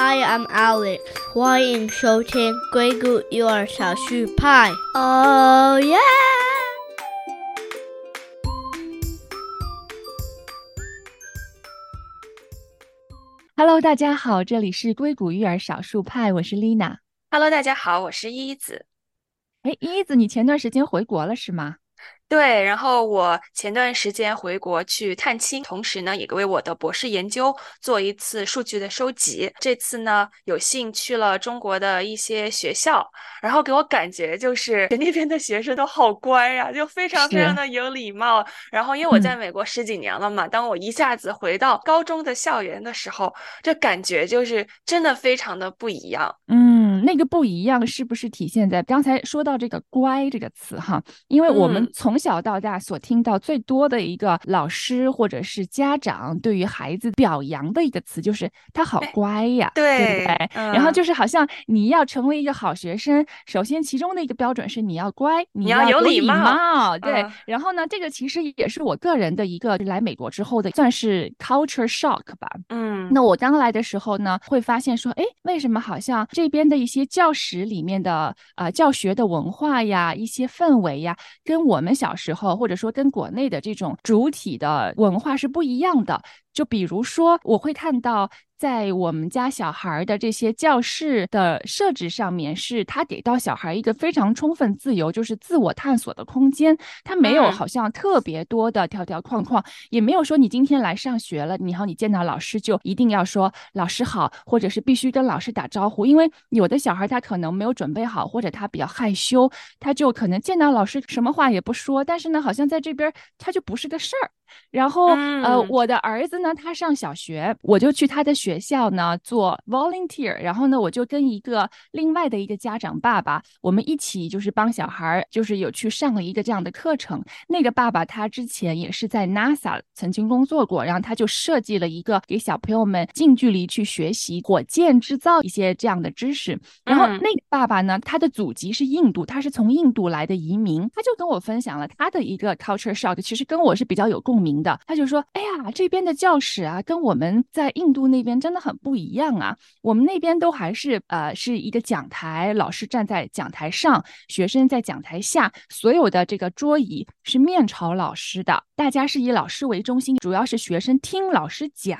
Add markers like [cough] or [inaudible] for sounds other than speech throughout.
Hi, I'm Alex，欢迎收听硅谷幼儿小树派。Oh yeah！Hello，大家好，这里是硅谷育儿少数派，我是 Lina。Hello，大家好，我是依依子。哎，依依子，你前段时间回国了是吗？对，然后我前段时间回国去探亲，同时呢，也为我的博士研究做一次数据的收集。这次呢，有幸去了中国的一些学校，然后给我感觉就是那边的学生都好乖呀、就非常非常的有礼貌。然后因为我在美国十几年了嘛，当我一下子回到高中的校园的时候，这感觉就是真的非常的不一样。嗯，那个不一样是不是体现在刚才说到这个“乖”这个词哈？因为我们嗯从小到大所听到最多的一个老师或者是家长对于孩子表扬的一个词就是他好哎乖呀，对不对对？然后嗯就是好像你要成为一个好学生，首先其中的一个标准是你要乖，你要有有礼礼貌貌，对。嗯然后呢，这个其实也是我个人的一个来美国之后的算是 culture shock 吧。嗯，那我刚来的时候呢，会发现说，哎，为什么好像这边的一些教室里面的呃教学的文化呀、一些氛围呀，跟我们小小时候或者说跟国内的这种主体的文化是不一样的。就比如说，我会看到在我们家小孩儿的这些教室的设置上面，是他给到小孩一个非常充分自由，就是自我探索的空间。他没有嗯好像特别多的条条框框，也没有说你今天来上学了，你好，你见到老师就一定要说老师好，或者是必须跟老师打招呼，因为有的小孩他可能没有准备好，或者他比较害羞，他就可能见到老师什么话也不说，但是呢，好像在这边他就不是个事儿。然后，呃，嗯我的儿子呢，他上小学，我就去他的学校呢做 volunteer，然后呢，我就跟一个另外的一个家长爸爸，我们一起就是帮小孩儿，就是有去上了一个这样的课程。那个爸爸他之前也是在 NASA 曾经工作过，然后他就设计了一个给小朋友们近距离去学习火箭制造一些这样的知识。然后嗯那个爸爸呢，他的祖籍是印度，他是从印度来的移民，他就跟我分享了他的一个 culture shock，其实跟我是比较有共鸣的。他就说：“哎呀，这边的教教室啊，跟我们在印度那边真的很不一样啊。我们那边都还是呃是一个讲台，老师站在讲台上，学生在讲台下，所有的这个桌椅是面朝老师的，大家是以老师为中心，主要是学生听老师讲。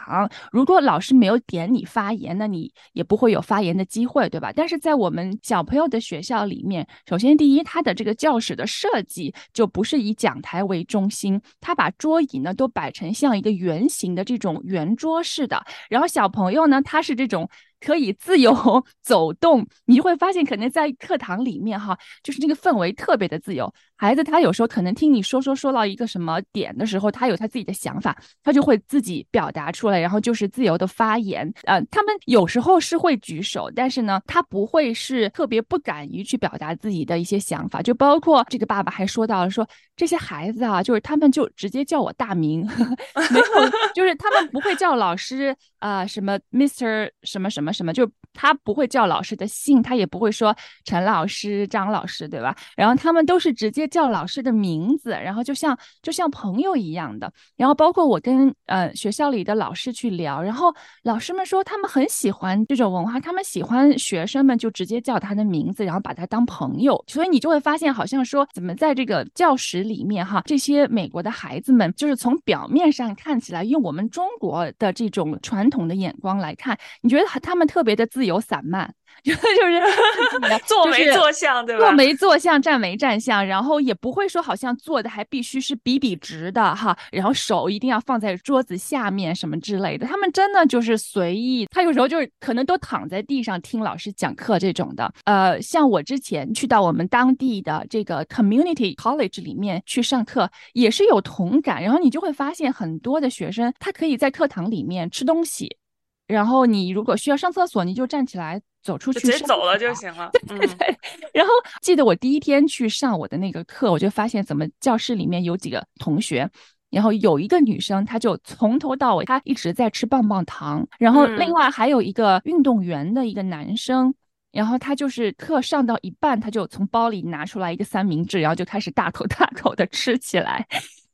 如果老师没有点你发言，那你也不会有发言的机会，对吧？但是在我们小朋友的学校里面，首先第一，他的这个教室的设计就不是以讲台为中心，他把桌椅呢都摆成像一个圆形的这种圆桌式的，然后小朋友呢，他是这种。可以自由 [laughs] 走动，你会发现，可能在课堂里面哈，就是那个氛围特别的自由。孩子他有时候可能听你说说说到一个什么点的时候，他有他自己的想法，他就会自己表达出来，然后就是自由的发言。呃，他们有时候是会举手，但是呢，他不会是特别不敢于去表达自己的一些想法。就包括这个爸爸还说到了说，这些孩子啊，就是他们就直接叫我大名，[laughs] 没有，就是他们不会叫老师啊、什么 Mr 什么什么什么，就他不会叫老师的姓，他也不会说陈老师、张老师，对吧？然后他们都是直接叫老师的名字，然后就像就像朋友一样的。然后包括我跟呃学校里的老师去聊，然后老师们说他们很喜欢这种文化，他们喜欢学生们就直接叫他的名字，然后把他当朋友。所以你就会发现，好像说怎么在这个教室里面哈，这些美国的孩子们，就是从表面上看起来，用我们中国的这种传统的眼光来看，你觉得他们特别的自由散漫，就就是 [laughs] 坐没就是坐相，对吧？坐没坐相，站没站相，然后也不会说好像坐的还必须是笔笔直的哈，然后手一定要放在桌子下面什么之类的。他们真的就是随意，他有时候就是可能都躺在地上听老师讲课这种的。呃，像我之前去到我们当地的这个 community college 里面去上课，也是有同感。然后你就会发现很多的学生，他可以在课堂里面吃东西。然后你如果需要上厕所，你就站起来走出去，直接走了就行了。对对对，然后记得我第一天去上我的那个课，我就发现怎么教室里面有几个同学。然后有一个女生，她就从头到尾，她一直在吃棒棒糖。然后另嗯外还有一个运动员的一个男生，然后他就是课上到一半，他就从包里拿出来一个三明治，然后就开始大口 [laughs] 大口的吃起来。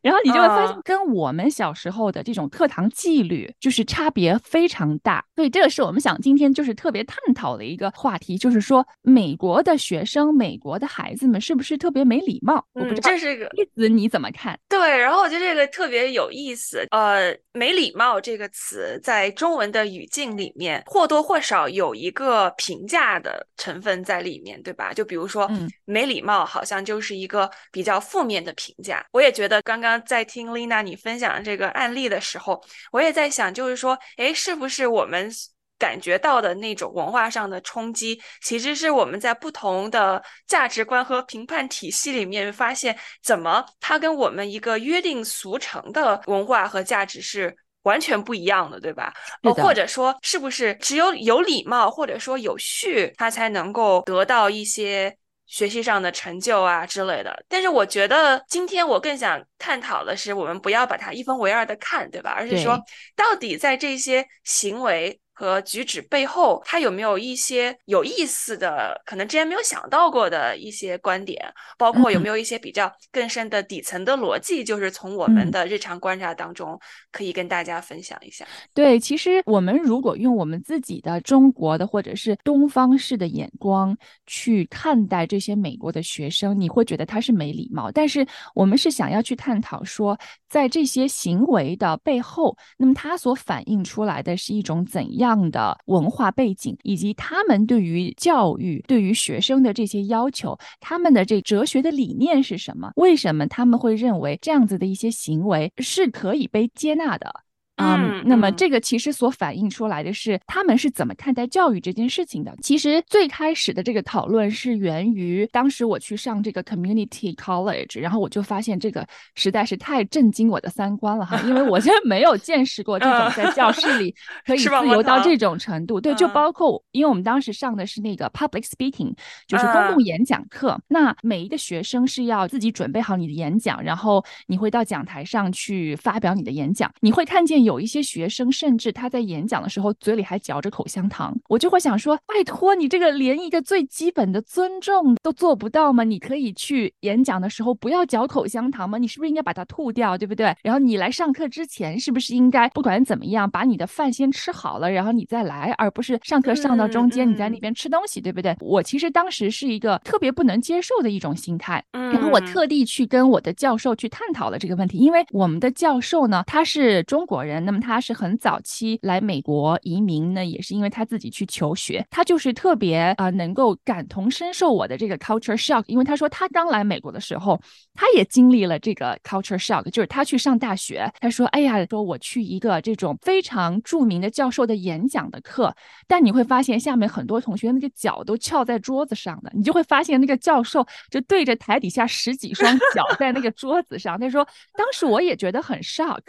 然后你就会发现，跟我们小时候的这种课堂纪律就是差别非常大。所以这个是我们想今天就是特别探讨的一个话题，就是说美国的学生、美国的孩子们是不是特别没礼貌？我不知道这是个例子你怎么看？对，然后我觉得这个特别有意思。呃，没礼貌这个词在中文的语境里面或多或少有一个评价的成分在里面，对吧？就比如说，嗯没礼貌好像就是一个比较负面的评价。我也觉得刚刚。在听丽娜你分享这个案例的时候，我也在想，就是说，哎，是不是我们感觉到的那种文化上的冲击，其实是我们在不同的价值观和评判体系里面发现，怎么它跟我们一个约定俗成的文化和价值是完全不一样的，对吧？或者说，是不是只有有礼貌或者说有序，他才能够得到一些？学习上的成就啊之类的，但是我觉得今天我更想探讨的是，我们不要把它一分为二的看，对吧？而是说，到底在这些行为。和举止背后，他有没有一些有意思的，可能之前没有想到过的一些观点？包括有没有一些比较更深的底层的逻辑？就是从我们的日常观察当中，可以跟大家分享一下。对，其实我们如果用我们自己的中国的或者是东方式的眼光去看待这些美国的学生，你会觉得他是没礼貌。但是我们是想要去探讨说，在这些行为的背后，那么他所反映出来的是一种怎样？样的文化背景，以及他们对于教育、对于学生的这些要求，他们的这哲学的理念是什么？为什么他们会认为这样子的一些行为是可以被接纳的？嗯，那么这个其实所反映出来的是他们是怎么看待教育这件事情的。其实最开始的这个讨论是源于当时我去上这个 community college，然后我就发现这个实在是太震惊我的三观了哈，因为我现在没有见识过这种在教室里可以自由到这种程度。对，就包括因为我们当时上的是那个 public speaking，就是公共演讲课。那每一个学生是要自己准备好你的演讲，然后你会到讲台上去发表你的演讲，你会看见。有一些学生，甚至他在演讲的时候嘴里还嚼着口香糖，我就会想说：拜托你这个连一个最基本的尊重都做不到吗？你可以去演讲的时候不要嚼口香糖吗？你是不是应该把它吐掉，对不对？然后你来上课之前，是不是应该不管怎么样把你的饭先吃好了，然后你再来，而不是上课上到中间你在那边吃东西，对不对？我其实当时是一个特别不能接受的一种心态，然后我特地去跟我的教授去探讨了这个问题，因为我们的教授呢，他是中国人。那么他是很早期来美国移民呢，也是因为他自己去求学，他就是特别啊能够感同身受我的这个 culture shock，因为他说他刚来美国的时候，他也经历了这个 culture shock，就是他去上大学，他说哎呀，说我去一个这种非常著名的教授的演讲的课，但你会发现下面很多同学那个脚都翘在桌子上的，你就会发现那个教授就对着台底下十几双脚在那个桌子上，他说当时我也觉得很 shock。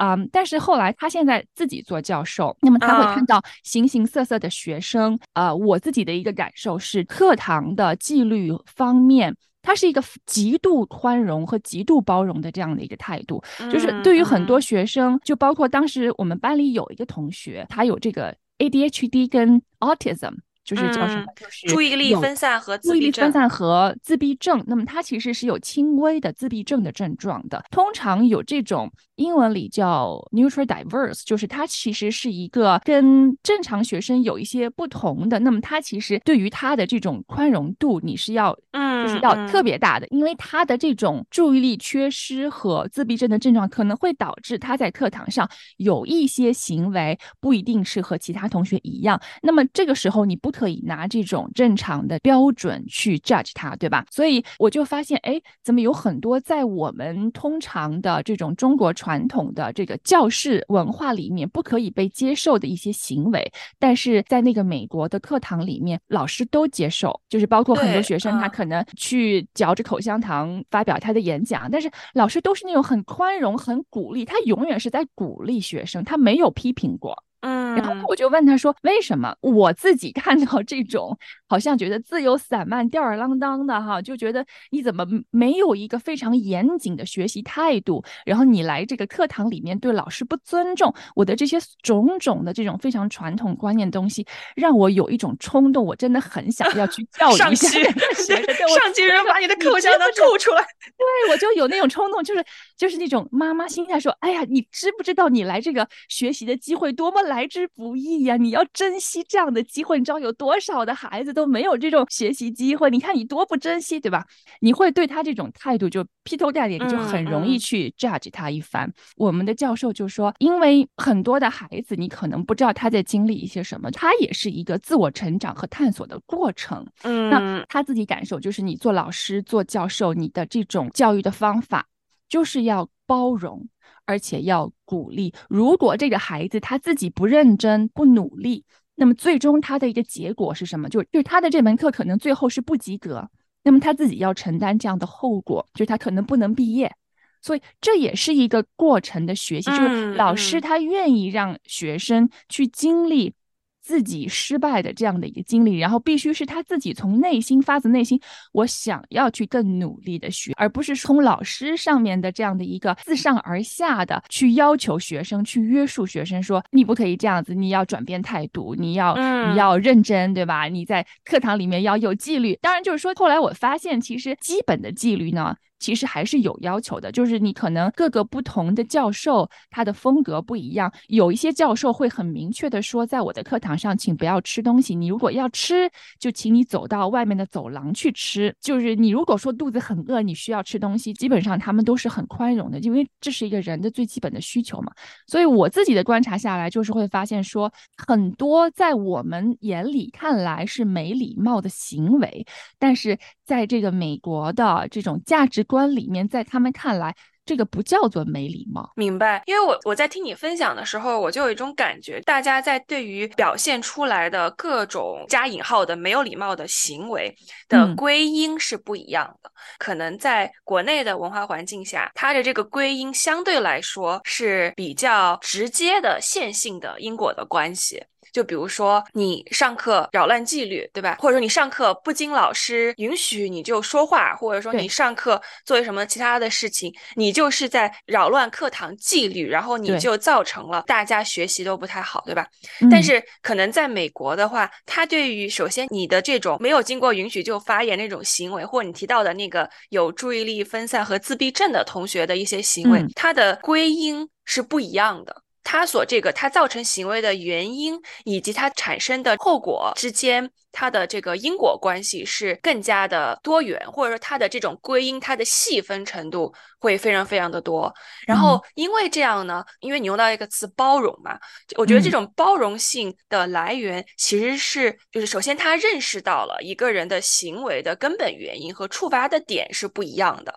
啊！但是后来他现在自己做教授，那么他会看到形形色色的学生。呃，我自己的一个感受是，课堂的纪律方面，他是一个极度宽容和极度包容的这样的一个态度。就是对于很多学生，就包括当时我们班里有一个同学，他有这个 ADHD 跟 Autism。就是叫什么？就是注意力分散和注意力分散和自闭症。那么它其实是有轻微的自闭症的症状的。通常有这种英文里叫 neutral diverse，就是它其实是一个跟正常学生有一些不同的。那么它其实对于他的这种宽容度，你是要嗯，就是要特别大的，因为他的这种注意力缺失和自闭症的症状可能会导致他在课堂上有一些行为不一定是和其他同学一样。那么这个时候你不。可以拿这种正常的标准去 judge 他，对吧？所以我就发现，哎，怎么有很多在我们通常的这种中国传统的这个教室文化里面不可以被接受的一些行为，但是在那个美国的课堂里面，老师都接受，就是包括很多学生他可能去嚼着口香糖发表他的演讲，但是老师都是那种很宽容、很鼓励，他永远是在鼓励学生，他没有批评过。嗯，然后我就问他说：“为什么？”我自己看到这种好像觉得自由散漫、吊儿郎当的哈，就觉得你怎么没有一个非常严谨的学习态度？然后你来这个课堂里面对老师不尊重，我的这些种种的这种非常传统观念东西，让我有一种冲动，我真的很想要去 [laughs] 教育一下学生，上级人把你的口香糖吐出来，对我就有那种冲动，就是就是那种妈妈心态说，哎呀，你知不知道你来这个学习的机会多么来之不易呀？你要珍惜这样的机会，你知道有多少的孩子都没有这种学习机会？你看你多不珍惜，对吧？你会对他这种态度就劈头盖脸，就很容易去 judge 他一番。我们的教授就说，因为很多的孩子，你可能不知道他在经历一些什么，他也是一个自我成长和探索的过程。嗯，那他自己感受就是，你做老师、做教授，你的这种教育的方法就是要包容。而且要鼓励，如果这个孩子他自己不认真、不努力，那么最终他的一个结果是什么？就就是他的这门课可能最后是不及格，那么他自己要承担这样的后果，就是他可能不能毕业。所以这也是一个过程的学习，就是老师他愿意让学生去经历。自己失败的这样的一个经历，然后必须是他自己从内心发自内心，我想要去更努力的学，而不是从老师上面的这样的一个自上而下的去要求学生，去约束学生说你不可以这样子，你要转变态度，你要你要认真，对吧？你在课堂里面要有纪律。当然，就是说后来我发现，其实基本的纪律呢。其实还是有要求的，就是你可能各个不同的教授他的风格不一样，有一些教授会很明确的说，在我的课堂上，请不要吃东西。你如果要吃，就请你走到外面的走廊去吃。就是你如果说肚子很饿，你需要吃东西，基本上他们都是很宽容的，因为这是一个人的最基本的需求嘛。所以我自己的观察下来，就是会发现说，很多在我们眼里看来是没礼貌的行为，但是在这个美国的这种价值。观里面，在他们看来，这个不叫做没礼貌。明白？因为我我在听你分享的时候，我就有一种感觉，大家在对于表现出来的各种加引号的没有礼貌的行为的归因是不一样的。可能在国内的文化环境下，它的这个归因相对来说是比较直接的线性的因果的关系。就比如说你上课扰乱纪律，对吧？或者说你上课不经老师允许你就说话，或者说你上课做什么其他的事情，你就是在扰乱课堂纪律，然后你就造成了大家学习都不太好，对吧？但是可能在美国的话，他对于首先你的这种没有经过允许就发言那种行为，或者你提到的那个有注意力分散和自闭症的同学的一些行为，他的归因是不一样的。他所这个，他造成行为的原因以及他产生的后果之间。它的这个因果关系是更加的多元，或者说它的这种归因，它的细分程度会非常非常的多。然后因为这样呢，因为你用到一个词包容嘛，我觉得这种包容性的来源其实是就是首先他认识到了一个人的行为的根本原因和触发的点是不一样的，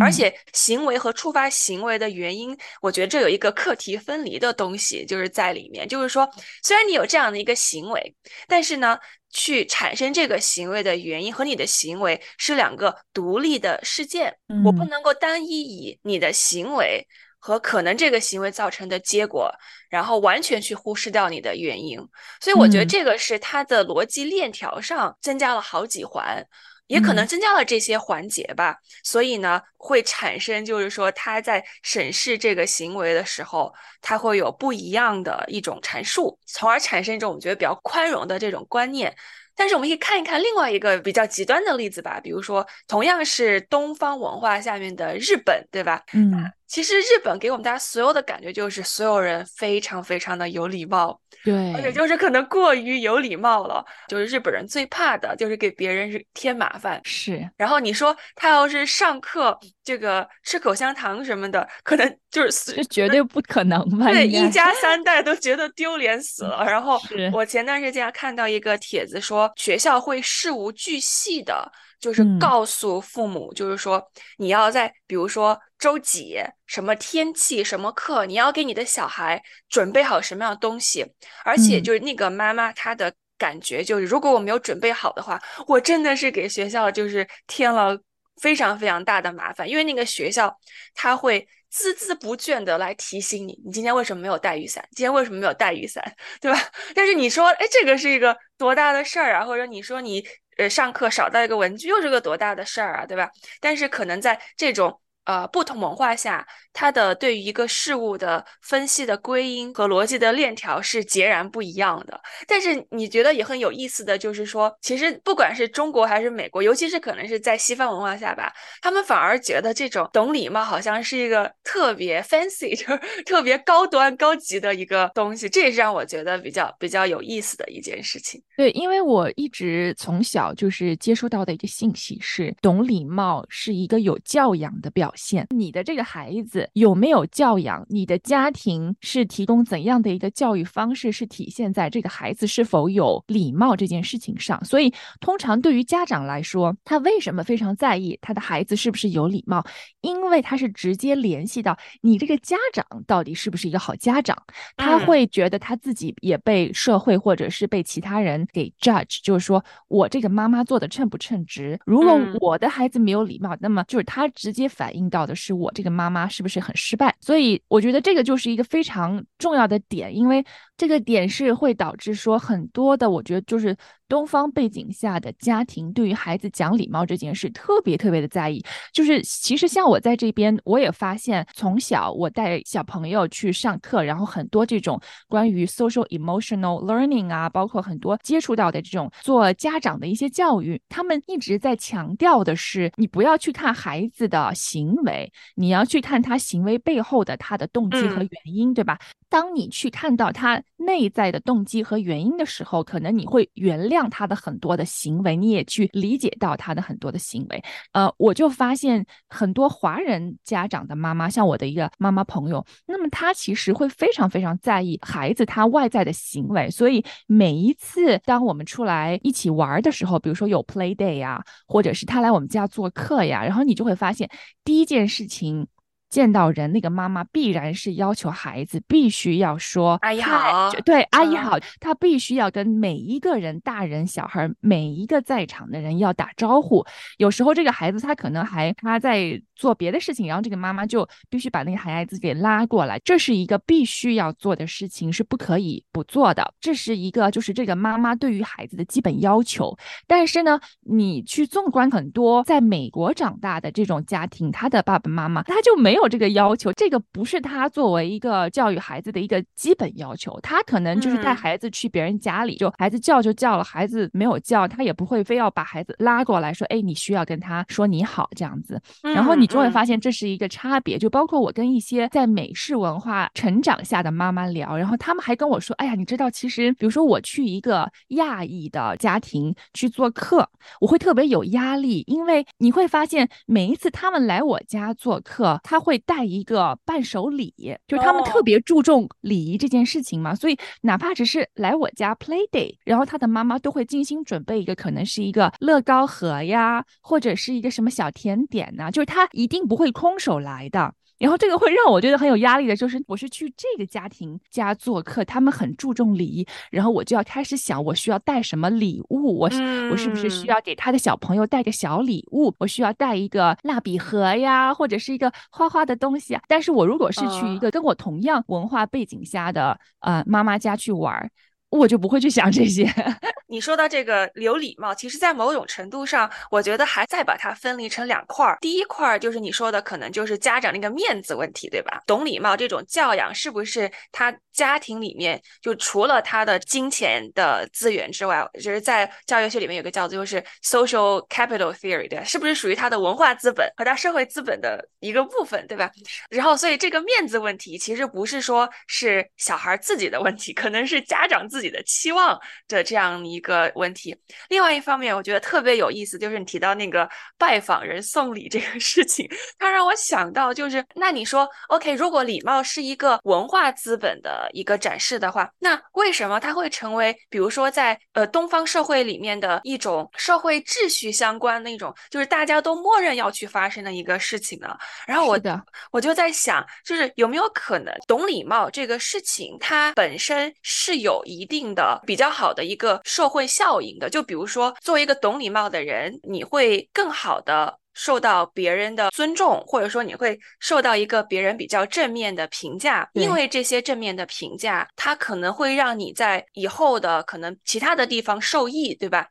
而且行为和触发行为的原因，我觉得这有一个课题分离的东西就是在里面，就是说虽然你有这样的一个行为，但是呢。去产生这个行为的原因和你的行为是两个独立的事件，我不能够单一以你的行为和可能这个行为造成的结果，然后完全去忽视掉你的原因。所以我觉得这个是它的逻辑链条上增加了好几环。也可能增加了这些环节吧，所以呢，会产生就是说他在审视这个行为的时候，他会有不一样的一种阐述，从而产生一种我们觉得比较宽容的这种观念。但是我们可以看一看另外一个比较极端的例子吧，比如说同样是东方文化下面的日本，对吧？嗯。其实日本给我们大家所有的感觉就是所有人非常非常的有礼貌，对，而且就是可能过于有礼貌了。就是日本人最怕的就是给别人添麻烦。是，然后你说他要是上课这个吃口香糖什么的，可能就是 [laughs] 这绝对不可能吧？对，一家 [laughs] 三代都觉得丢脸死了。然后我前段时间看到一个帖子说，学校会事无巨细的。就是告诉父母，就是说你要在比如说周几、什么天气、什么课，你要给你的小孩准备好什么样的东西。而且就是那个妈妈她的感觉就是，如果我没有准备好的话，我真的是给学校就是添了非常非常大的麻烦，因为那个学校他会孜孜不倦的来提醒你，你今天为什么没有带雨伞？今天为什么没有带雨伞？对吧？[laughs] 但是你说，哎，这个是一个多大的事儿啊？或者你说你呃上课少带一个文具，又是个多大的事儿啊？对吧？但是可能在这种。呃，不同文化下，它的对于一个事物的分析的归因和逻辑的链条是截然不一样的。但是你觉得也很有意思的就是说，其实不管是中国还是美国，尤其是可能是在西方文化下吧，他们反而觉得这种懂礼貌好像是一个特别 fancy，就是 [laughs] 特别高端高级的一个东西。这也是让我觉得比较比较有意思的一件事情。对，因为我一直从小就是接收到的一个信息是，懂礼貌是一个有教养的表。现你的这个孩子有没有教养？你的家庭是提供怎样的一个教育方式？是体现在这个孩子是否有礼貌这件事情上。所以，通常对于家长来说，他为什么非常在意他的孩子是不是有礼貌？因为他是直接联系到你这个家长到底是不是一个好家长。他会觉得他自己也被社会或者是被其他人给 judge，就是说我这个妈妈做的称不称职？如果我的孩子没有礼貌，那么就是他直接反映。听到的是我这个妈妈是不是很失败？所以我觉得这个就是一个非常重要的点，因为这个点是会导致说很多的，我觉得就是东方背景下的家庭对于孩子讲礼貌这件事特别特别的在意。就是其实像我在这边，我也发现从小我带小朋友去上课，然后很多这种关于 social emotional learning 啊，包括很多接触到的这种做家长的一些教育，他们一直在强调的是，你不要去看孩子的行。为，你要去看他行为背后的他的动机和原因，对吧？当你去看到他内在的动机和原因的时候，可能你会原谅他的很多的行为，你也去理解到他的很多的行为。呃，我就发现很多华人家长的妈妈，像我的一个妈妈朋友，那么她其实会非常非常在意孩子他外在的行为，所以每一次当我们出来一起玩的时候，比如说有 play day 呀，或者是他来我们家做客呀，然后你就会发现第一件事情。见到人，那个妈妈必然是要求孩子必须要说“阿姨好”，对，阿姨好，她必须要跟每一个人，大人、小孩，每一个在场的人要打招呼。有时候这个孩子他可能还他在做别的事情，然后这个妈妈就必须把那个孩子给拉过来，这是一个必须要做的事情，是不可以不做的。这是一个就是这个妈妈对于孩子的基本要求。但是呢，你去纵观很多在美国长大的这种家庭，他的爸爸妈妈他就没有。这个要求，这个不是他作为一个教育孩子的一个基本要求。他可能就是带孩子去别人家里，就孩子叫就叫了，孩子没有叫，他也不会非要把孩子拉过来说：“哎，你需要跟他说你好这样子。”然后你就会发现这是一个差别。就包括我跟一些在美式文化成长下的妈妈聊，然后他们还跟我说：“哎呀，你知道，其实比如说我去一个亚裔的家庭去做客，我会特别有压力，因为你会发现每一次他们来我家做客，他会。”带一个伴手礼，就是他们特别注重礼仪这件事情嘛，所以哪怕只是来我家 play day，然后他的妈妈都会精心准备一个，可能是一个乐高盒呀，或者是一个什么小甜点呐，就是他一定不会空手来的。然后这个会让我觉得很有压力的，[laughs] 就是我是去这个家庭家做客，他们很注重礼仪，然后我就要开始想，我需要带什么礼物，我我是不是需要给他的小朋友带个小礼物，我需要带一个蜡笔盒呀，或者是一个花花的东西啊。但是我如果是去一个跟我同样文化背景下的呃妈妈家去玩。我就不会去想这些。[laughs] 你说到这个有礼貌，其实，在某种程度上，我觉得还再把它分离成两块儿。第一块儿就是你说的，可能就是家长那个面子问题，对吧？懂礼貌这种教养，是不是他家庭里面就除了他的金钱的资源之外，就是在教育学里面有个叫做就是 social capital theory，对，是不是属于他的文化资本和他社会资本的一个部分，对吧？然后，所以这个面子问题，其实不是说是小孩自己的问题，可能是家长自己。自己的期望的这样一个问题。另外一方面，我觉得特别有意思，就是你提到那个拜访人送礼这个事情，它让我想到，就是那你说，OK，如果礼貌是一个文化资本的一个展示的话，那为什么它会成为，比如说在呃东方社会里面的一种社会秩序相关的一种，就是大家都默认要去发生的一个事情呢？然后我的我就在想，就是有没有可能懂礼貌这个事情，它本身是有一。定的比较好的一个社会效应的。就比如说，作为一个懂礼貌的人，你会更好的。受到别人的尊重，或者说你会受到一个别人比较正面的评价，因为这些正面的评价，它可能会让你在以后的可能其他的地方受益，对吧？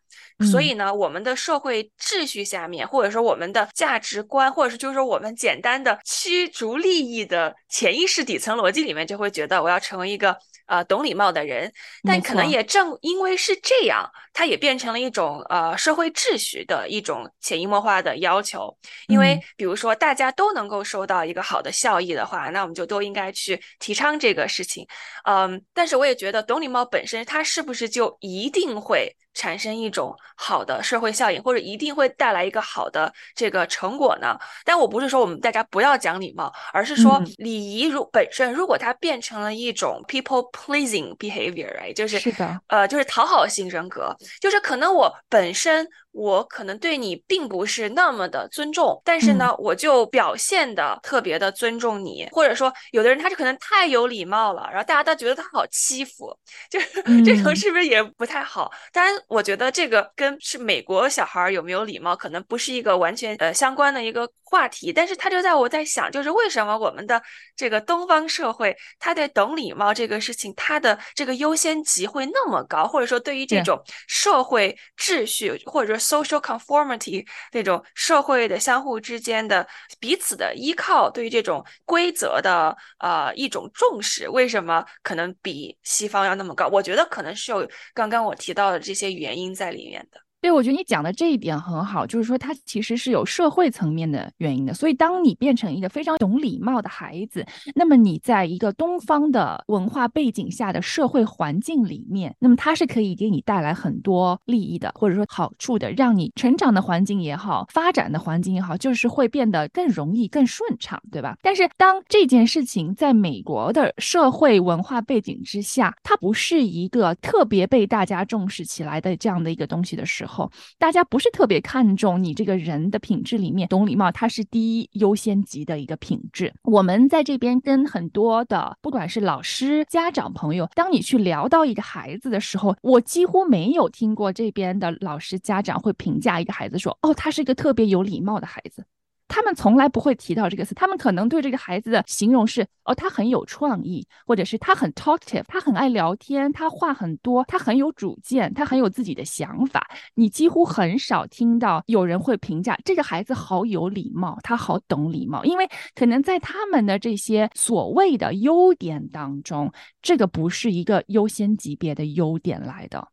所以呢，我们的社会秩序下面，或者说我们的价值观，或者是就是说我们简单的驱逐利益的潜意识底层逻辑里面，就会觉得我要成为一个。呃，懂礼貌的人，但可能也正因为是这样，它也变成了一种呃社会秩序的一种潜移默化的要求。因为比如说大家都能够收到一个好的效益的话，那我们就都应该去提倡这个事情。嗯，但是我也觉得懂礼貌本身，它是不是就一定会？产生一种好的社会效应，或者一定会带来一个好的这个成果呢？但我不是说我们大家不要讲礼貌，而是说礼仪如本身，如果它变成了一种 people pleasing behavior，就是是的，呃，就是讨好型人格，就是可能我本身。我可能对你并不是那么的尊重，但是呢，我就表现的特别的尊重你，或者说，有的人他就可能太有礼貌了，然后大家都觉得他好欺负，就是 [laughs] 这种是不是也不太好？当然，我觉得这个跟是美国小孩有没有礼貌，可能不是一个完全呃相关的一个话题，但是他就在我在想，就是为什么我们的这个东方社会，他对懂礼貌这个事情，他的这个优先级会那么高，或者说对于这种社会秩序，或者说 social conformity 那种社会的相互之间的彼此的依靠，对于这种规则的呃一种重视，为什么可能比西方要那么高？我觉得可能是有刚刚我提到的这些原因在里面的。对，我觉得你讲的这一点很好，就是说它其实是有社会层面的原因的。所以，当你变成一个非常懂礼貌的孩子，那么你在一个东方的文化背景下的社会环境里面，那么它是可以给你带来很多利益的，或者说好处的，让你成长的环境也好，发展的环境也好，就是会变得更容易、更顺畅，对吧？但是，当这件事情在美国的社会文化背景之下，它不是一个特别被大家重视起来的这样的一个东西的时候，后，大家不是特别看重你这个人的品质里面，懂礼貌它是第一优先级的一个品质。我们在这边跟很多的，不管是老师、家长、朋友，当你去聊到一个孩子的时候，我几乎没有听过这边的老师、家长会评价一个孩子说，哦，他是一个特别有礼貌的孩子。他们从来不会提到这个词，他们可能对这个孩子的形容是：哦，他很有创意，或者是他很 talkative，他很爱聊天，他话很多，他很有主见，他很有自己的想法。你几乎很少听到有人会评价这个孩子好有礼貌，他好懂礼貌，因为可能在他们的这些所谓的优点当中，这个不是一个优先级别的优点来的。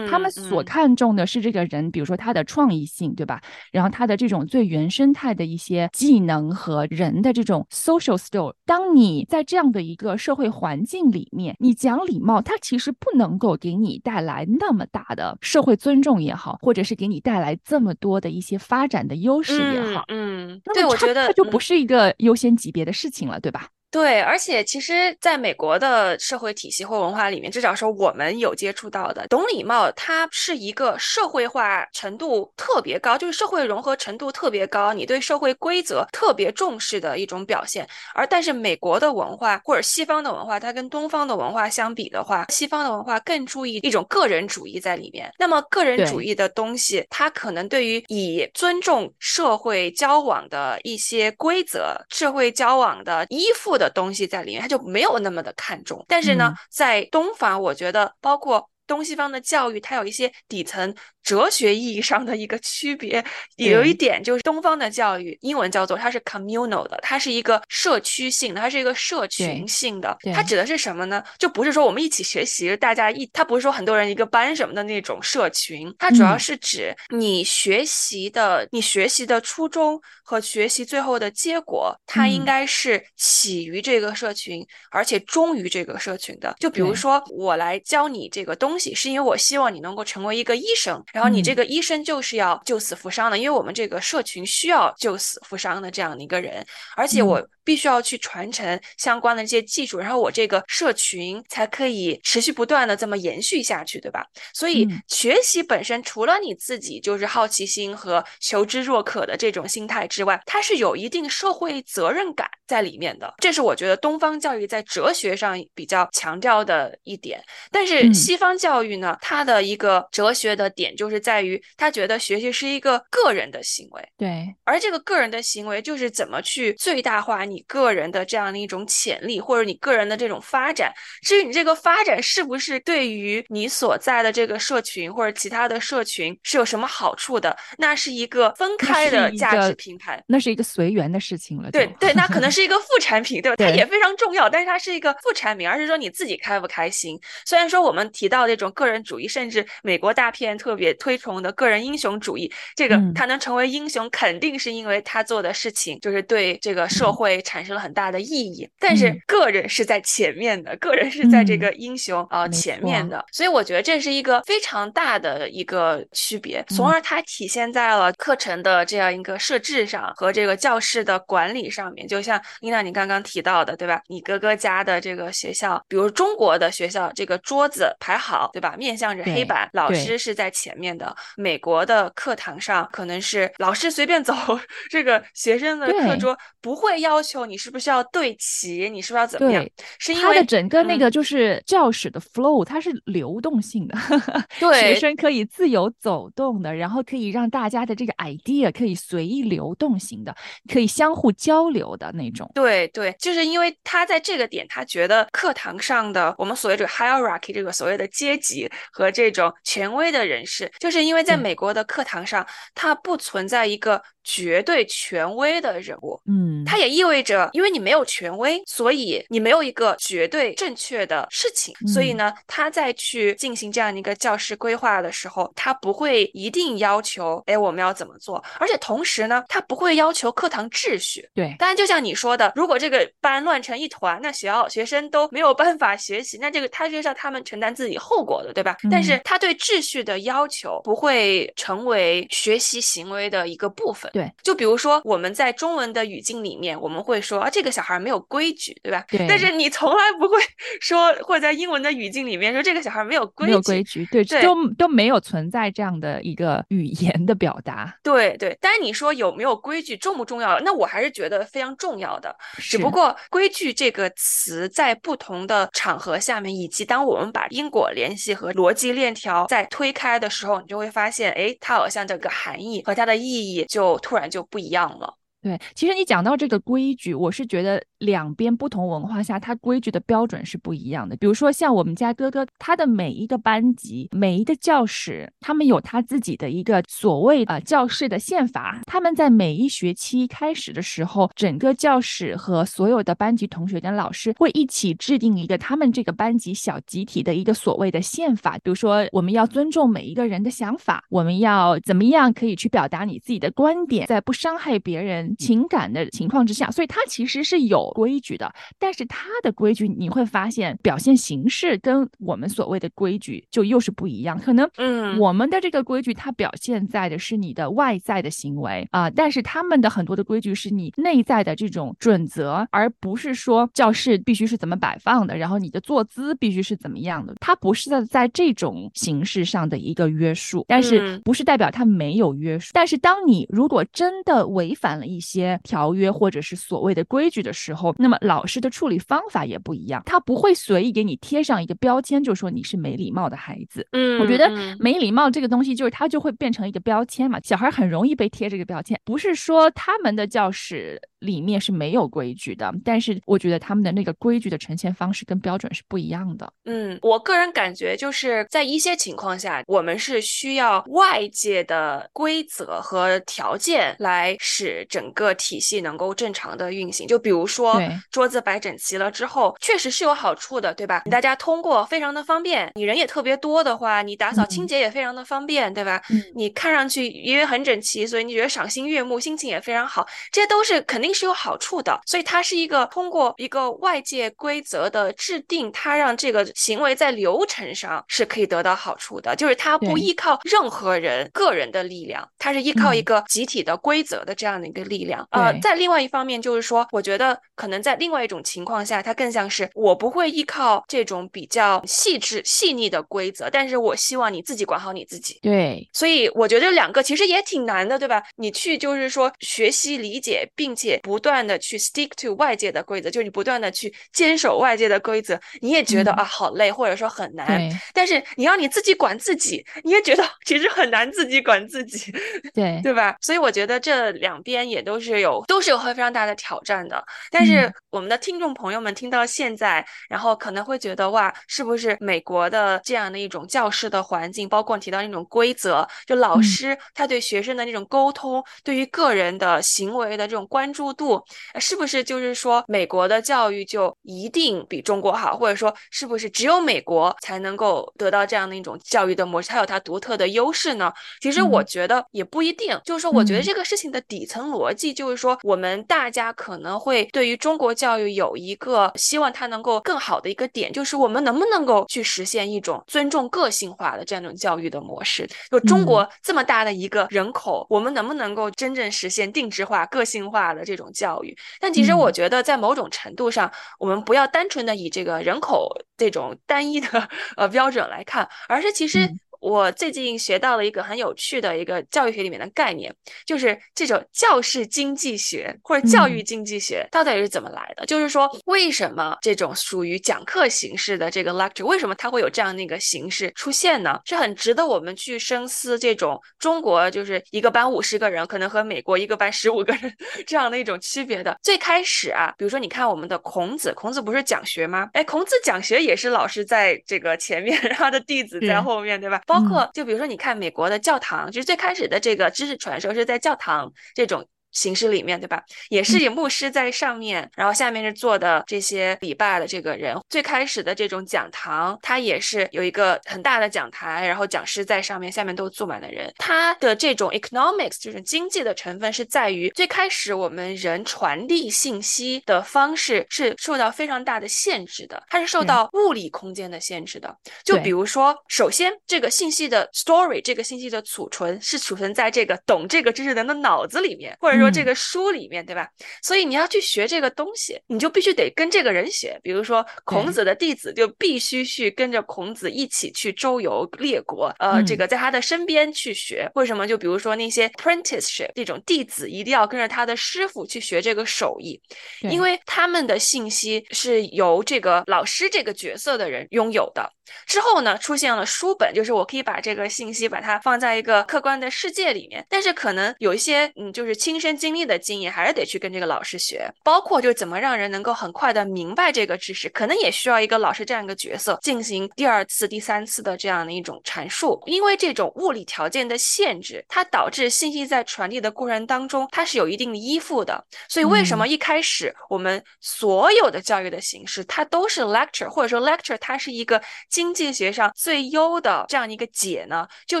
他们所看重的是这个人，比如说他的创意性，对吧？然后他的这种最原生态的一些技能和人的这种 social skill。当你在这样的一个社会环境里面，你讲礼貌，它其实不能够给你带来那么大的社会尊重也好，或者是给你带来这么多的一些发展的优势也好。嗯，对，我觉得它就不是一个优先级别的事情了，对吧？对，而且其实，在美国的社会体系或文化里面，至少说我们有接触到的，懂礼貌，它是一个社会化程度特别高，就是社会融合程度特别高，你对社会规则特别重视的一种表现。而但是美国的文化或者西方的文化，它跟东方的文化相比的话，西方的文化更注意一种个人主义在里面。那么个人主义的东西，它可能对于以尊重社会交往的一些规则、社会交往的依附。的东西在里面，他就没有那么的看重。但是呢，在东方，我觉得包括东西方的教育，它有一些底层。哲学意义上的一个区别，有一点就是东方的教育，英文叫做它是 communal 的，它是一个社区性的，它是一个社群性的。它指的是什么呢？就不是说我们一起学习，大家一，它不是说很多人一个班什么的那种社群，它主要是指你学习的，你学习的初衷和学习最后的结果，它应该是起于这个社群，而且忠于这个社群的。就比如说我来教你这个东西，是因为我希望你能够成为一个医生。然后你这个医生就是要救死扶伤的，因为我们这个社群需要救死扶伤的这样的一个人，而且我。必须要去传承相关的这些技术，然后我这个社群才可以持续不断的这么延续下去，对吧？所以学习本身除了你自己就是好奇心和求知若渴的这种心态之外，它是有一定社会责任感在里面的。这是我觉得东方教育在哲学上比较强调的一点。但是西方教教育呢，它的一个哲学的点就是在于，他觉得学习是一个个人的行为，对，而这个个人的行为就是怎么去最大化你个人的这样的一种潜力，或者你个人的这种发展。至于你这个发展是不是对于你所在的这个社群或者其他的社群是有什么好处的，那是一个分开的价值评判，那是一个随缘的事情了。对对，那可能 [laughs] 是一个副产品，对吧？它也非常重要，但是它是一个副产品，而是说你自己开不开心。虽然说我们提到这种个人主义，甚至美国大片特别推崇的个人英雄主义，这个他能成为英雄，肯定是因为他做的事情就是对这个社会产生了很大的意义。但是个人是在前面的，个人是在这个英雄啊前面的，所以我觉得这是一个非常大的一个区别，从而它体现在了课程的这样一个设置上和这个教室的管理上面。就像丽娜你刚刚提到的，对吧？你哥哥家的这个学校，比如中国的学校，这个桌子排好，对吧？面向着黑板，老师是在前面的。美国的课堂上可能是老师随便走，[laughs] 这个学生的课桌不会要求你是不是要对齐，你是不是要怎么样？是因为整个那个就是教室的 flow，它是流动性的，[laughs] 对，学生可以自由走动的，然后可以让大家的这个 idea 可以随意流动型的，可以相互交流的那种。对对，就是因为他在这个点，他觉得课堂上的我们所谓这个 hierarchy，这个所谓的阶级和这种权威的人士，就是因为在美国的课堂上，它不存在一个。绝对权威的人物，嗯，它也意味着，因为你没有权威，所以你没有一个绝对正确的事情，所以呢，他在去进行这样的一个教师规划的时候，他不会一定要求，哎，我们要怎么做，而且同时呢，他不会要求课堂秩序。对，当然就像你说的，如果这个班乱成一团，那学校学生都没有办法学习，那这个他就是要他们承担自己后果的，对吧？但是他对秩序的要求不会成为学习行为的一个部分。对，就比如说我们在中文的语境里面，我们会说啊，这个小孩没有规矩，对吧？对。但是你从来不会 [laughs] 说，或者在英文的语境里面说这个小孩没有规矩，没有规矩，对，都都没有存在这样的一个语言的表达。对对。但是你说有没有规矩重不重要？那我还是觉得非常重要的。只不过“规矩”这个词在不同的场合下面，以及当我们把因果联系和逻辑链条在推开的时候，你就会发现，哎，它好像这个含义和它的意义就突然就。不一样了。对，其实你讲到这个规矩，我是觉得两边不同文化下，它规矩的标准是不一样的。比如说像我们家哥哥，他的每一个班级、每一个教室，他们有他自己的一个所谓啊教室的宪法。他们在每一学期开始的时候，整个教室和所有的班级同学跟老师会一起制定一个他们这个班级小集体的一个所谓的宪法。比如说，我们要尊重每一个人的想法，我们要怎么样可以去表达你自己的观点，在不伤害别人。情感的情况之下，所以它其实是有规矩的，但是它的规矩你会发现表现形式跟我们所谓的规矩就又是不一样。可能，嗯，我们的这个规矩它表现在的是你的外在的行为啊，但是他们的很多的规矩是你内在的这种准则，而不是说教室必须是怎么摆放的，然后你的坐姿必须是怎么样的。它不是在在这种形式上的一个约束，但是不是代表它没有约束。但是当你如果真的违反了一，一些条约或者是所谓的规矩的时候，那么老师的处理方法也不一样，他不会随意给你贴上一个标签，就说你是没礼貌的孩子。嗯，我觉得没礼貌这个东西，就是它就会变成一个标签嘛，小孩很容易被贴这个标签。不是说他们的教室。里面是没有规矩的，但是我觉得他们的那个规矩的呈现方式跟标准是不一样的。嗯，我个人感觉就是在一些情况下，我们是需要外界的规则和条件来使整个体系能够正常的运行。就比如说，桌子摆整齐了之后，确实是有好处的，对吧？大家通过非常的方便，你人也特别多的话，你打扫清洁也非常的方便，对吧？你看上去因为很整齐，所以你觉得赏心悦目，心情也非常好，这些都是肯定。是有好处的，所以它是一个通过一个外界规则的制定，它让这个行为在流程上是可以得到好处的，就是它不依靠任何人个人的力量，它是依靠一个集体的规则的这样的一个力量。呃，在另外一方面，就是说，我觉得可能在另外一种情况下，它更像是我不会依靠这种比较细致细腻的规则，但是我希望你自己管好你自己。对，所以我觉得两个其实也挺难的，对吧？你去就是说学习理解，并且。不断的去 stick to 外界的规则，就是你不断的去坚守外界的规则，你也觉得啊好累，或者说很难。但是你要你自己管自己，你也觉得其实很难自己管自己，对对吧？所以我觉得这两边也都是有都是有非常大的挑战的。但是我们的听众朋友们听到现在，然后可能会觉得哇，是不是美国的这样的一种教室的环境，包括提到那种规则，就老师他对学生的那种沟通，对于个人的行为的这种关注度，是不是就是说美国的教育就一定比中国好，或者说是不是只有美国才能够得到这样的一种教育的模式，它有它独特的优势呢？其实我觉得也不一定，就是说，我觉得这个事情的底层逻辑就是说，我们大家可能会对于中国教育有一个希望它能够更好的一个点，就是我们能不能够去实现一种尊重个性化的这样一种教育的模式？就中国这么大的一个人口，我们能不能够真正实现定制化、个性化的这种教育？但其实我觉得，在某种程度上，我们不要单纯的以这个人口这种单一的呃标准来看，而是其实。我最近学到了一个很有趣的一个教育学里面的概念，就是这种教室经济学或者教育经济学到底是怎么来的？就是说，为什么这种属于讲课形式的这个 lecture，为什么它会有这样的一个形式出现呢？是很值得我们去深思。这种中国就是一个班五十个人，可能和美国一个班十五个人 [laughs] 这样的一种区别的。最开始啊，比如说你看我们的孔子，孔子不是讲学吗？哎，孔子讲学也是老师在这个前面，然后他的弟子在后面对吧？包括就比如说，你看美国的教堂，就是最开始的这个知识传授是在教堂这种。形式里面对吧，也是有牧师在上面，然后下面是坐的这些礼拜的这个人。最开始的这种讲堂，它也是有一个很大的讲台，然后讲师在上面，下面都坐满了人。它的这种 economics 就是经济的成分是在于最开始我们人传递信息的方式是受到非常大的限制的，它是受到物理空间的限制的。就比如说，首先这个信息的 story，这个信息的储存是储存在这个懂这个知识人的脑子里面，或者说。这个书里面对吧？所以你要去学这个东西，你就必须得跟这个人学。比如说孔子的弟子就必须去跟着孔子一起去周游列国，呃，这个在他的身边去学。为什么？就比如说那些 apprenticeship 这种弟子一定要跟着他的师傅去学这个手艺，因为他们的信息是由这个老师这个角色的人拥有的。之后呢，出现了书本，就是我可以把这个信息把它放在一个客观的世界里面。但是可能有一些嗯，就是亲身经历的经验，还是得去跟这个老师学。包括就怎么让人能够很快的明白这个知识，可能也需要一个老师这样一个角色进行第二次、第三次的这样的一种阐述。因为这种物理条件的限制，它导致信息在传递的过程当中，它是有一定的依附的。所以为什么一开始我们所有的教育的形式，它都是 lecture，或者说 lecture 它是一个。经济学上最优的这样一个解呢，就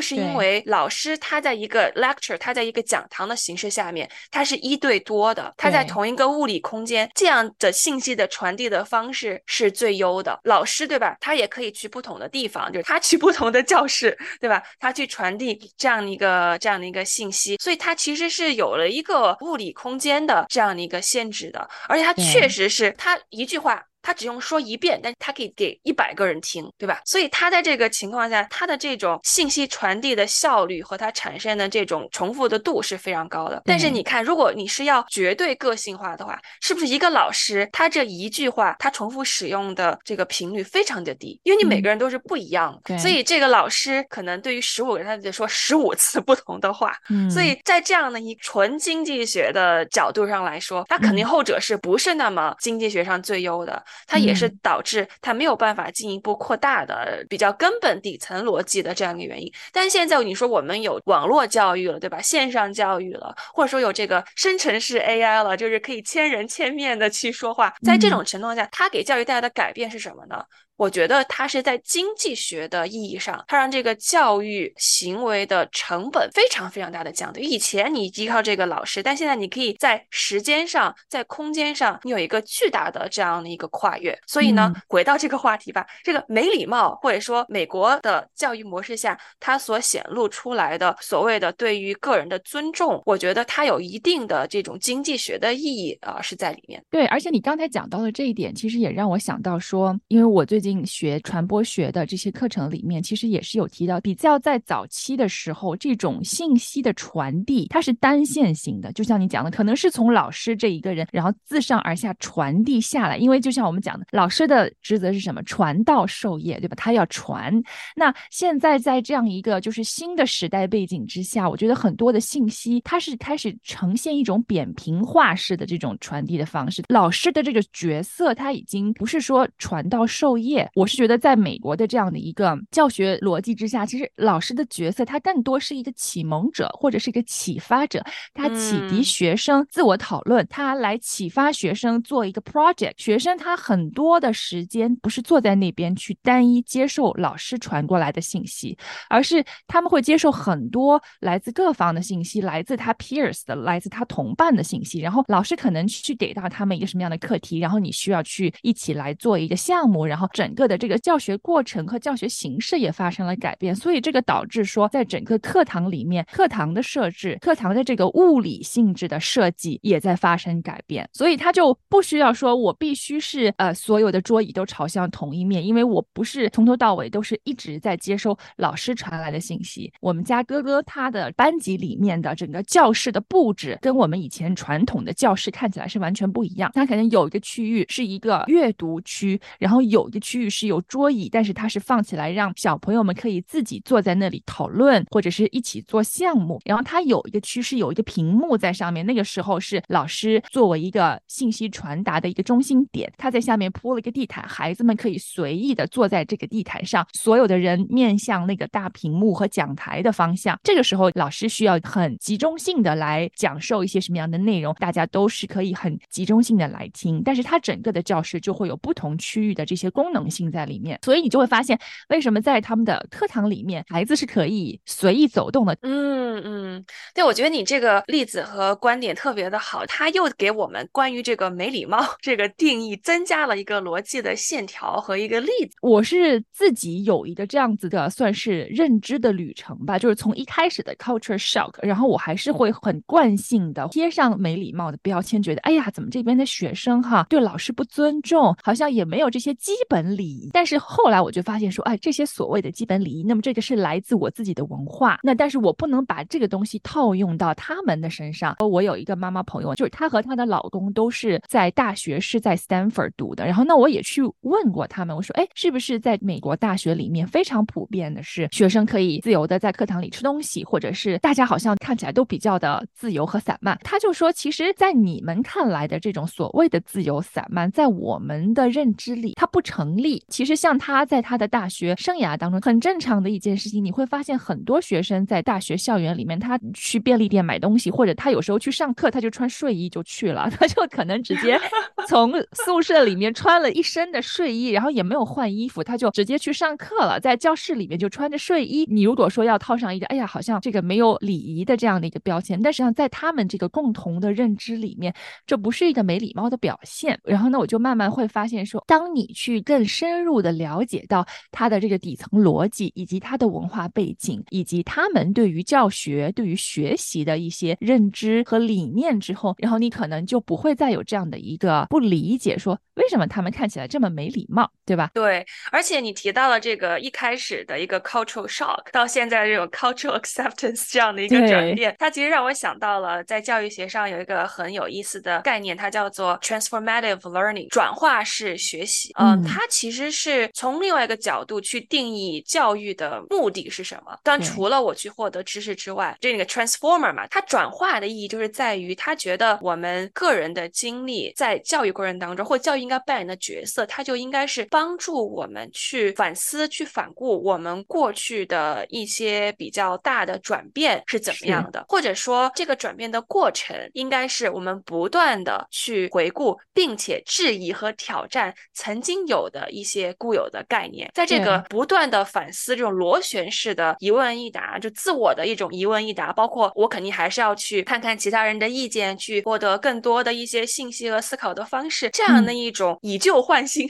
是因为老师他在一个 lecture，他在一个讲堂的形式下面，他是一对多的，它在同一个物理空间，这样的信息的传递的方式是最优的。老师对吧？他也可以去不同的地方，就是他去不同的教室，对吧？他去传递这样的一个这样的一个信息，所以它其实是有了一个物理空间的这样的一个限制的，而且它确实是他一句话。他只用说一遍，但他可以给一百个人听，对吧？所以他在这个情况下，他的这种信息传递的效率和他产生的这种重复的度是非常高的。但是你看，如果你是要绝对个性化的话，是不是一个老师他这一句话他重复使用的这个频率非常的低？因为你每个人都是不一样的，所以这个老师可能对于十五个人，他得说十五次不同的话。所以在这样的一纯经济学的角度上来说，他肯定后者是不是那么经济学上最优的？它也是导致它没有办法进一步扩大的比较根本底层逻辑的这样一个原因。但是现在你说我们有网络教育了，对吧？线上教育了，或者说有这个生成式 AI 了，就是可以千人千面的去说话。在这种情况下，它给教育带来的改变是什么呢？我觉得它是在经济学的意义上，它让这个教育行为的成本非常非常大的降低。以前你依靠这个老师，但现在你可以在时间上、在空间上，你有一个巨大的这样的一个跨越。所以呢，回到这个话题吧，这个没礼貌或者说美国的教育模式下，它所显露出来的所谓的对于个人的尊重，我觉得它有一定的这种经济学的意义啊，是在里面。对，而且你刚才讲到的这一点，其实也让我想到说，因为我最近。近学传播学的这些课程里面，其实也是有提到，比较在早期的时候，这种信息的传递它是单线性的，就像你讲的，可能是从老师这一个人，然后自上而下传递下来。因为就像我们讲的，老师的职责是什么？传道授业，对吧？他要传。那现在在这样一个就是新的时代背景之下，我觉得很多的信息它是开始呈现一种扁平化式的这种传递的方式。老师的这个角色，他已经不是说传道授业。我是觉得，在美国的这样的一个教学逻辑之下，其实老师的角色他更多是一个启蒙者或者是一个启发者，他启迪学生自我讨论，他来启发学生做一个 project。学生他很多的时间不是坐在那边去单一接受老师传过来的信息，而是他们会接受很多来自各方的信息，来自他 peers 的，来自他同伴的信息。然后老师可能去给到他们一个什么样的课题，然后你需要去一起来做一个项目，然后整整个的这个教学过程和教学形式也发生了改变。所以这个导致说，在整个课堂里面，课堂的设置，课堂的这个物理性质的设计也在发生改变。所以他就不需要说我必须是呃所有的桌椅都朝向同一面，因为我不是从头到尾都是一直在接收老师传来的信息。我们家哥哥他的班级里面的整个教室的布置，跟我们以前传统的教室看起来是完全不一样。他可能有一个区域是一个阅读区，然后有一个区域是有桌椅，但是它是放起来让小朋友们可以自己坐在那里讨论或者是一起做项目。然后它有一个区是有一个屏幕在上面，那个时候是老师作为一个信息传达的一个中心点，他在下面铺了一个地毯，孩子们可以随意的坐在这个地毯上，所有的人面向那个大屏幕和讲台的方向。这个时候老师需要很集中性的来讲授一些什么样的内容，大家都是可以很集中性的来听。但是它整个的教室就会有不同区域的这些功能性在里面，所以你就会发现为什么在他们的课堂里面，孩子是可以随意走动的。嗯嗯，对，我觉得你这个例子和观点特别的好，他又给我们关于这个没礼貌 [laughs] 这个定义增加了一个逻辑的线条和一个例子。我是自己有一个这样子的，算是认知的旅程吧，就是从一开始的 culture shock，然后我还是会很惯性的贴上没礼貌的标签，觉得哎呀，怎么这边的学生哈对老师不尊重，好像也没有这些基本礼仪。但是后来我就发现说，哎，这些所谓的基本礼仪，那么这个是来自我自己的文化，那但是我不能把这个东西套用到他们的身上。我有一个妈妈朋友，就是她和她的老公都是在大学是在 Stanford 读的，然后那我也去问过他们，我说，哎，是不是在美国大学里面非常普遍的是学生可以自由的在课堂里吃东西，或者是大家好像看起来都比较的自由和散漫？他就说，其实，在你们看来的这种所谓的自由散漫，在我们的认知里，它不成立。其实，像他在他的大学生涯当中，很正常的一件事情，你会发现很多学生在大学校园里面，他去便利店买东西，或者他有时候去上课，他就穿睡衣就去了，[laughs] 他就可能直接 [laughs] 从宿舍里面穿了一身的睡衣，然后也没有换衣服，他就直接去上课了，在教室里面就穿着睡衣。你如果说要套上一个，哎呀，好像这个没有礼仪的这样的一个标签，但实际上在他们这个共同的认知里面，这不是一个没礼貌的表现。然后呢，我就慢慢会发现说，当你去更深入的了解到他的这个底层逻辑，以及他的文化背景，以及他们对于教学、对于学习的一些认知和理念之后，然后你可能就不会再有这样的一个不理解，说为什么他们看起来这么没礼貌，对吧？对，而且你提到了这个一开始的一个 cultural shock，到现在这种 cultural [laughs] acceptance 这样的一个转变，它其实让我想到了在教育学上有一个很有意思的概念，它叫做 transformative learning，转化式学习。嗯，它其实是从另外一个角度去定义教育的目的是什么。但除了我去获得知识之外，这个 transformer 嘛，它转化的意义就是在于他觉得我们个人的经历在教育过程当中，或教育应该扮演的角色，它就应该是帮助我们去反思、去反顾我们过去的一些比较大的转变是怎么样的，或者说这个转变的过程应该是我们不断的去回顾，并且质疑和挑战曾经有的一些固有的概念，在这个不断的反思这种螺旋式的一问一答，就自我的一种一问一答，包括我肯定还是要去看看其他人的意见，去获得更多的一些信息和思考的方式，这样的一种以旧换新，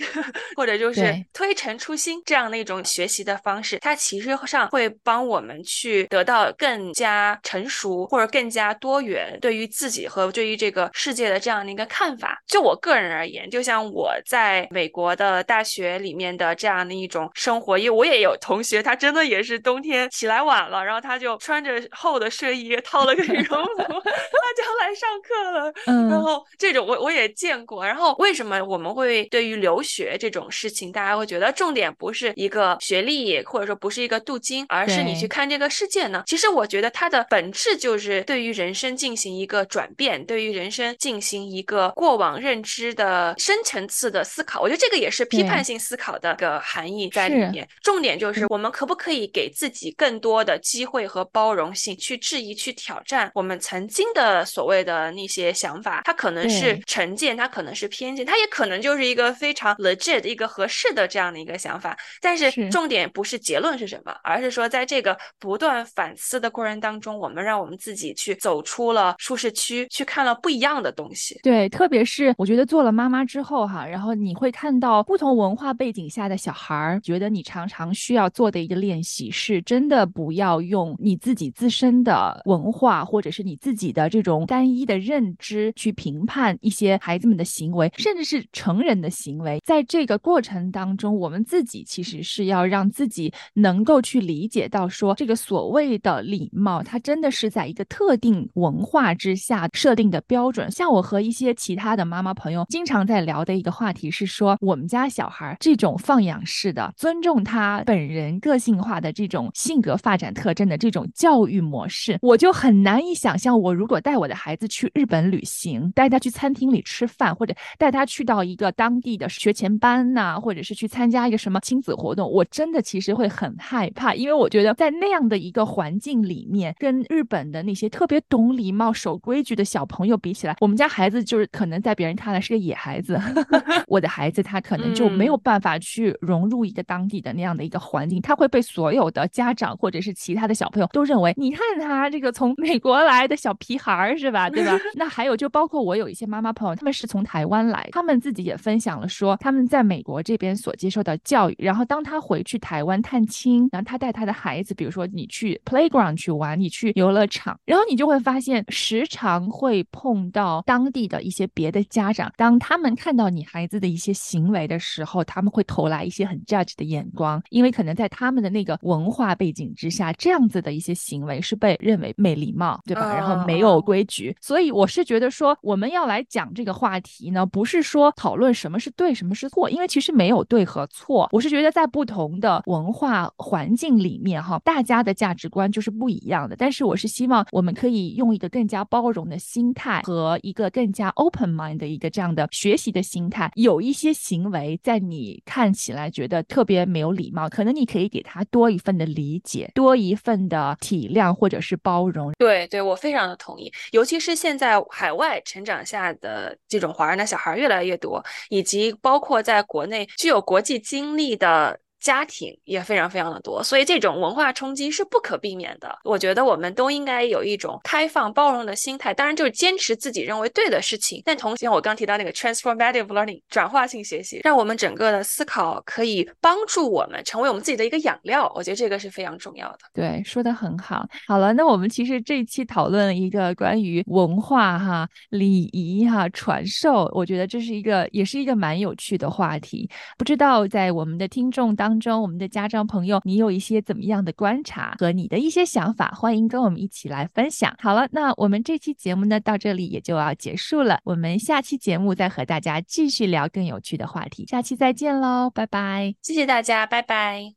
或者就是推陈出新这样的一种学习的方式，它其实上会帮我们去得到更加成熟或者更加多元对于自己和对于这个世界的这样的一个看法。就我个人而言，就像我在美国的大学里面的这样的一种生活。因为我也有同学，他真的也是冬天起来晚了，然后他就穿着厚的睡衣，套了个羽绒服，[laughs] 他就来上课了。然后这种我我也见过。然后为什么我们会对于留学这种事情，大家会觉得重点不是一个学历，或者说不是一个镀金，而是你去看这个世界呢？其实我觉得它的本质就是对于人生进行一个转变，对于人生进行一个过往认知的深层次的思考。我觉得这个也是批判性思考的个含义在里面。重点就是我们可不可以给自己更多的机会和包容性，去质疑、去挑战我们曾经的所谓的那些想法？它可能是成见，它可能是偏见，它也可能就是一个非常 legit 一个合适的这样的一个想法。但是重点不是结论是什么，而是说在这个不断反思的过程当中，我们让我们自己去走出了舒适区，去看了不一样的东西。对，特别是我觉得做了妈妈之后哈，然后你会看到不同文文化背景下的小孩儿，觉得你常常需要做的一个练习是，真的不要用你自己自身的文化或者是你自己的这种单一的认知去评判一些孩子们的行为，甚至是成人的行为。在这个过程当中，我们自己其实是要让自己能够去理解到，说这个所谓的礼貌，它真的是在一个特定文化之下设定的标准。像我和一些其他的妈妈朋友经常在聊的一个话题是说，我们家小孩孩这种放养式的尊重他本人个性化的这种性格发展特征的这种教育模式，我就很难以想象，我如果带我的孩子去日本旅行，带他去餐厅里吃饭，或者带他去到一个当地的学前班呐，或者是去参加一个什么亲子活动，我真的其实会很害怕，因为我觉得在那样的一个环境里面，跟日本的那些特别懂礼貌、守规矩的小朋友比起来，我们家孩子就是可能在别人看来是个野孩子。[laughs] 我的孩子他可能就没有办法去融入一个当地的那样的一个环境，他会被所有的家长或者是其他的小朋友都认为，你看他这个从美国来的小屁孩儿是吧？对吧？[laughs] 那还有就包括我有一些妈妈朋友，他们是从台湾来，他们自己也分享了说他们在美国这边所接受的教育，然后当他回去台湾探亲，然后他带他的孩子，比如说你去 playground 去玩，你去游乐场，然后你就会发现时常会碰到当地的一些别的家长，当他们看到你孩子的一些行为的时候，他们会投来一些很 judge 的眼光，因为可能在他们的那个文化背景之下，这样子的一些行为是被认为没礼貌，对吧？然后没有规矩，所以我是觉得说，我们要来讲这个话题呢，不是说讨论什么是对，什么是错，因为其实没有对和错。我是觉得在不同的文化环境里面，哈，大家的价值观就是不一样的。但是我是希望我们可以用一个更加包容的心态和一个更加 open mind 的一个这样的学习的心态。有一些行为在你看起来觉得特别没有礼貌，可能你可以给他多一份的理解，多一份的体谅或者是包容。对，对我非常的同意。尤其是现在海外成长下的这种华人的小孩越来越多，以及包括在国内具有国际经历的。家庭也非常非常的多，所以这种文化冲击是不可避免的。我觉得我们都应该有一种开放包容的心态，当然就是坚持自己认为对的事情。但同时，我刚提到那个 transformative learning 转化性学习，让我们整个的思考可以帮助我们成为我们自己的一个养料。我觉得这个是非常重要的。对，说的很好。好了，那我们其实这一期讨论了一个关于文化哈、礼仪哈、传授，我觉得这是一个也是一个蛮有趣的话题。不知道在我们的听众当。中，我们的家长朋友，你有一些怎么样的观察和你的一些想法，欢迎跟我们一起来分享。好了，那我们这期节目呢，到这里也就要结束了。我们下期节目再和大家继续聊更有趣的话题，下期再见喽，拜拜！谢谢大家，拜拜。